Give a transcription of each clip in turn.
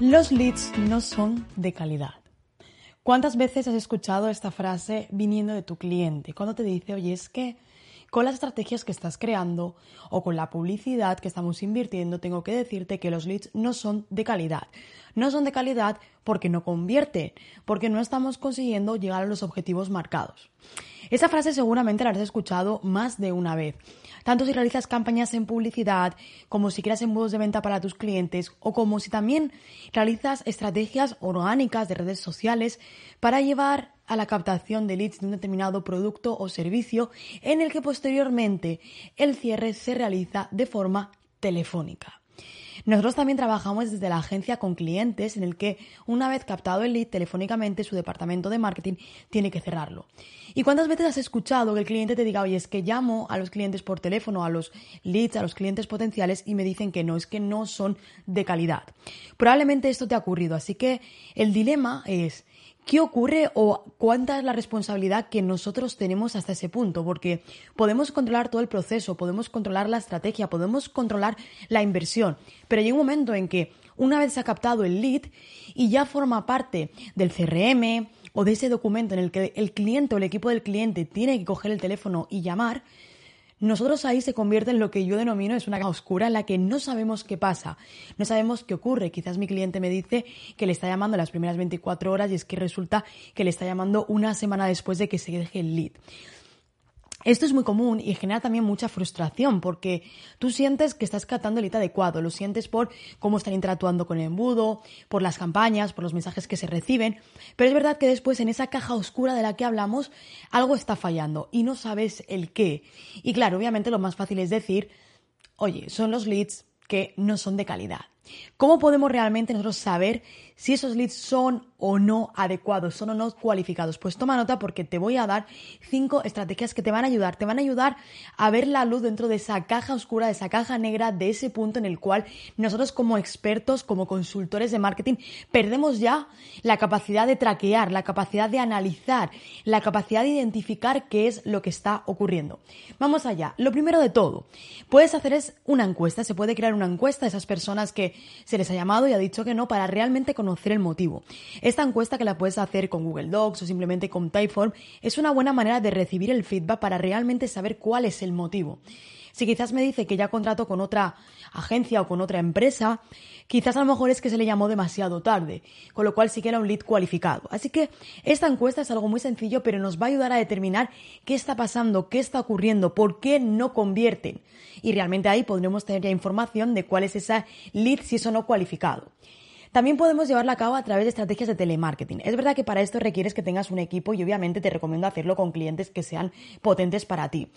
Los leads no son de calidad. ¿Cuántas veces has escuchado esta frase viniendo de tu cliente? Cuando te dice, oye, es que con las estrategias que estás creando o con la publicidad que estamos invirtiendo, tengo que decirte que los leads no son de calidad. No son de calidad porque no convierten, porque no estamos consiguiendo llegar a los objetivos marcados. Esa frase seguramente la has escuchado más de una vez, tanto si realizas campañas en publicidad, como si creas embudos de venta para tus clientes, o como si también realizas estrategias orgánicas de redes sociales para llevar a la captación de leads de un determinado producto o servicio en el que posteriormente el cierre se realiza de forma telefónica. Nosotros también trabajamos desde la agencia con clientes en el que una vez captado el lead telefónicamente su departamento de marketing tiene que cerrarlo. ¿Y cuántas veces has escuchado que el cliente te diga, oye, es que llamo a los clientes por teléfono, a los leads, a los clientes potenciales y me dicen que no, es que no son de calidad? Probablemente esto te ha ocurrido, así que el dilema es, ¿Qué ocurre o cuánta es la responsabilidad que nosotros tenemos hasta ese punto? Porque podemos controlar todo el proceso, podemos controlar la estrategia, podemos controlar la inversión, pero llega un momento en que una vez se ha captado el lead y ya forma parte del CRM o de ese documento en el que el cliente o el equipo del cliente tiene que coger el teléfono y llamar, nosotros ahí se convierte en lo que yo denomino es una caja oscura en la que no sabemos qué pasa, no sabemos qué ocurre. Quizás mi cliente me dice que le está llamando las primeras 24 horas y es que resulta que le está llamando una semana después de que se deje el lead. Esto es muy común y genera también mucha frustración porque tú sientes que estás captando el lead adecuado, lo sientes por cómo están interactuando con el embudo, por las campañas, por los mensajes que se reciben, pero es verdad que después en esa caja oscura de la que hablamos algo está fallando y no sabes el qué. Y claro, obviamente lo más fácil es decir, oye, son los leads que no son de calidad. ¿Cómo podemos realmente nosotros saber si esos leads son o no adecuados, son o no cualificados? Pues toma nota porque te voy a dar cinco estrategias que te van a ayudar, te van a ayudar a ver la luz dentro de esa caja oscura, de esa caja negra, de ese punto en el cual nosotros como expertos, como consultores de marketing, perdemos ya la capacidad de traquear, la capacidad de analizar, la capacidad de identificar qué es lo que está ocurriendo. Vamos allá. Lo primero de todo, puedes hacer es una encuesta, se puede crear una encuesta a esas personas que se les ha llamado y ha dicho que no para realmente conocer el motivo. Esta encuesta que la puedes hacer con Google Docs o simplemente con Typeform es una buena manera de recibir el feedback para realmente saber cuál es el motivo. Si quizás me dice que ya contrató con otra agencia o con otra empresa, quizás a lo mejor es que se le llamó demasiado tarde, con lo cual sí que era un lead cualificado. Así que esta encuesta es algo muy sencillo, pero nos va a ayudar a determinar qué está pasando, qué está ocurriendo, por qué no convierten. Y realmente ahí podremos tener ya información de cuál es esa lead si eso no cualificado. También podemos llevarla a cabo a través de estrategias de telemarketing. Es verdad que para esto requieres que tengas un equipo y obviamente te recomiendo hacerlo con clientes que sean potentes para ti.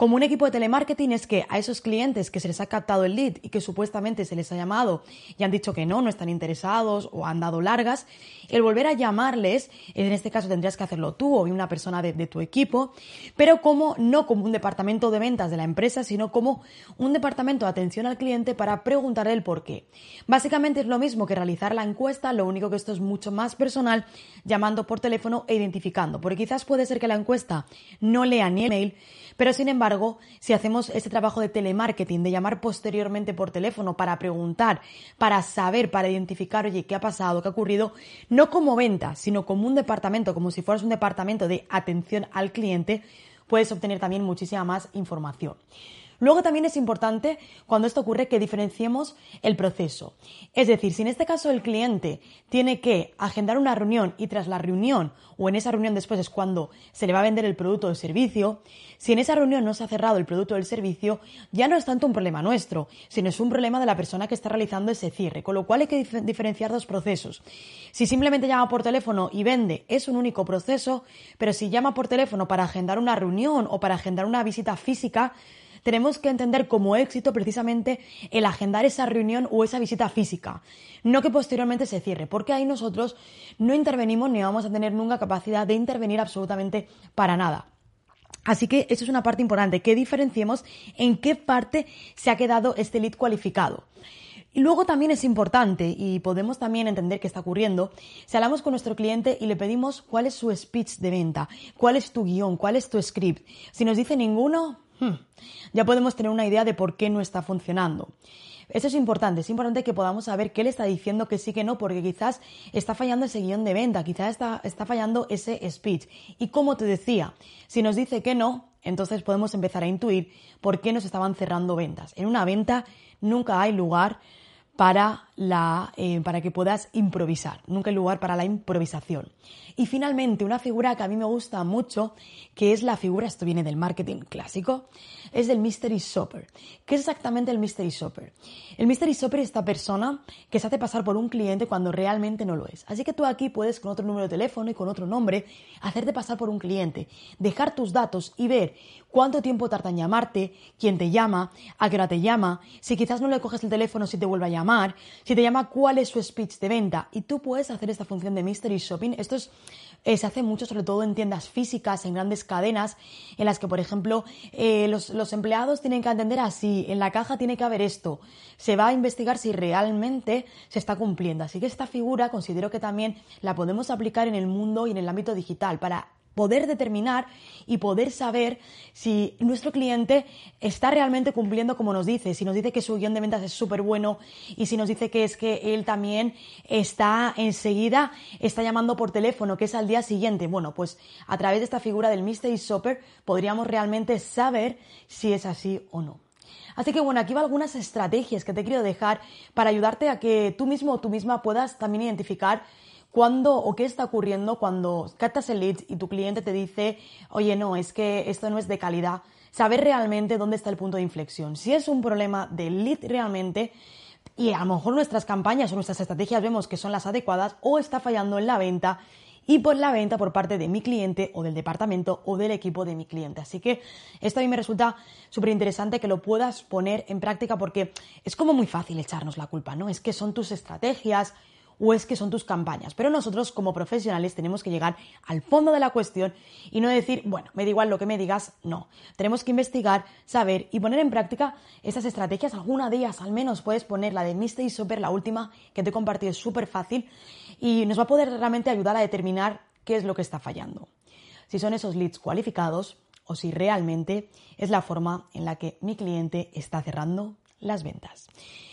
Como un equipo de telemarketing es que a esos clientes que se les ha captado el lead y que supuestamente se les ha llamado y han dicho que no, no están interesados o han dado largas, el volver a llamarles, en este caso tendrías que hacerlo tú o una persona de, tu equipo, pero como no como un departamento de ventas de la empresa, sino como un departamento de atención al cliente para preguntarle el por qué. Básicamente es lo mismo que realizar la encuesta, lo único que esto es mucho más personal, llamando por teléfono e identificando, porque quizás puede ser que la encuesta no lea ni el mail, pero sin embargo, si hacemos este trabajo de telemarketing, de llamar posteriormente por teléfono para preguntar, para saber, para identificar, oye, ¿qué ha pasado? ¿Qué ha ocurrido? No como venta, sino como un departamento, como si fueras un departamento de atención al cliente, puedes obtener también muchísima más información. Luego también es importante cuando esto ocurre que diferenciemos el proceso. Es decir, si en este caso el cliente tiene que agendar una reunión y tras la reunión o en esa reunión después es cuando se le va a vender el producto o el servicio, si en esa reunión no se ha cerrado el producto o el servicio, ya no es tanto un problema nuestro, sino es un problema de la persona que está realizando ese cierre, con lo cual hay que diferenciar dos procesos. Si simplemente llama por teléfono y vende, es un único proceso, pero si llama por teléfono para agendar una reunión o para agendar una visita física, tenemos que entender como éxito precisamente el agendar esa reunión o esa visita física, no que posteriormente se cierre, porque ahí nosotros no intervenimos ni vamos a tener nunca capacidad de intervenir absolutamente para nada. Así que eso es una parte importante, que diferenciemos en qué parte se ha quedado este lead cualificado. Y luego también es importante, y podemos también entender qué está ocurriendo, si hablamos con nuestro cliente y le pedimos cuál es su speech de venta, cuál es tu guion, cuál es tu script. Si nos dice ninguno, hmm, ya podemos tener una idea de por qué no está funcionando. Eso es importante, es importante que podamos saber qué le está diciendo que sí, que no, porque quizás está fallando ese guion de venta, quizás está, está fallando ese speech. Y como te decía, si nos dice que no, entonces podemos empezar a intuir por qué nos estaban cerrando ventas. En una venta nunca hay lugar para, la, eh, para que puedas improvisar. Nunca hay lugar para la improvisación. Y finalmente, una figura que a mí me gusta mucho, que es la figura, esto viene del marketing clásico, es el Mystery Shopper. ¿Qué es exactamente el Mystery Shopper? El Mystery Shopper es esta persona que se hace pasar por un cliente cuando realmente no lo es. Así que tú aquí puedes con otro número de teléfono y con otro nombre hacerte pasar por un cliente, dejar tus datos y ver cuánto tiempo tarda en llamarte, quién te llama, a qué hora te llama, si quizás no le coges el teléfono si te vuelve a llamar, si te llama cuál es su speech de venta. Y tú puedes hacer esta función de Mystery Shopping. Esto es eh, se hace mucho, sobre todo en tiendas físicas, en grandes cadenas, en las que, por ejemplo, eh, los, los, empleados tienen que atender así, en la caja tiene que haber esto. Se va a investigar si realmente se está cumpliendo. Así que esta figura considero que también la podemos aplicar en el mundo y en el ámbito digital para poder determinar y poder saber si nuestro cliente está realmente cumpliendo como nos dice, si nos dice que su guion de ventas es súper bueno y si nos dice que es que él también está enseguida, está llamando por teléfono, que es al día siguiente. Bueno, pues a través de esta figura del Mystery Shopper podríamos realmente saber si es así o no. Así que bueno, aquí va algunas estrategias que te quiero dejar para ayudarte a que tú mismo o tú misma puedas también identificar ¿Cuándo o qué está ocurriendo cuando captas el lead y tu cliente te dice, oye, no, es que esto no es de calidad? Saber realmente dónde está el punto de inflexión. Si es un problema de lead realmente, y a lo mejor nuestras campañas o nuestras estrategias vemos que son las adecuadas, o está fallando en la venta y por la venta por parte de mi cliente o del departamento o del equipo de mi cliente. Así que esto a mí me resulta súper interesante que lo puedas poner en práctica porque es como muy fácil echarnos la culpa, ¿no? Es que son tus estrategias, o es que son tus campañas. Pero nosotros como profesionales tenemos que llegar al fondo de la cuestión y no decir, bueno, me da igual lo que me digas, no. Tenemos que investigar, saber y poner en práctica esas estrategias. Alguna de ellas al menos puedes poner la de Mystery Super, la última que te he compartido, es súper fácil y nos va a poder realmente ayudar a determinar qué es lo que está fallando. Si son esos leads cualificados o si realmente es la forma en la que mi cliente está cerrando las ventas.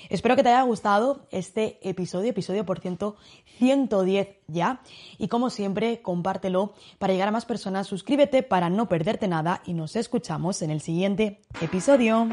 Espero que te haya gustado este episodio, episodio por ciento 110 ya. Y como siempre, compártelo para llegar a más personas, suscríbete para no perderte nada y nos escuchamos en el siguiente episodio.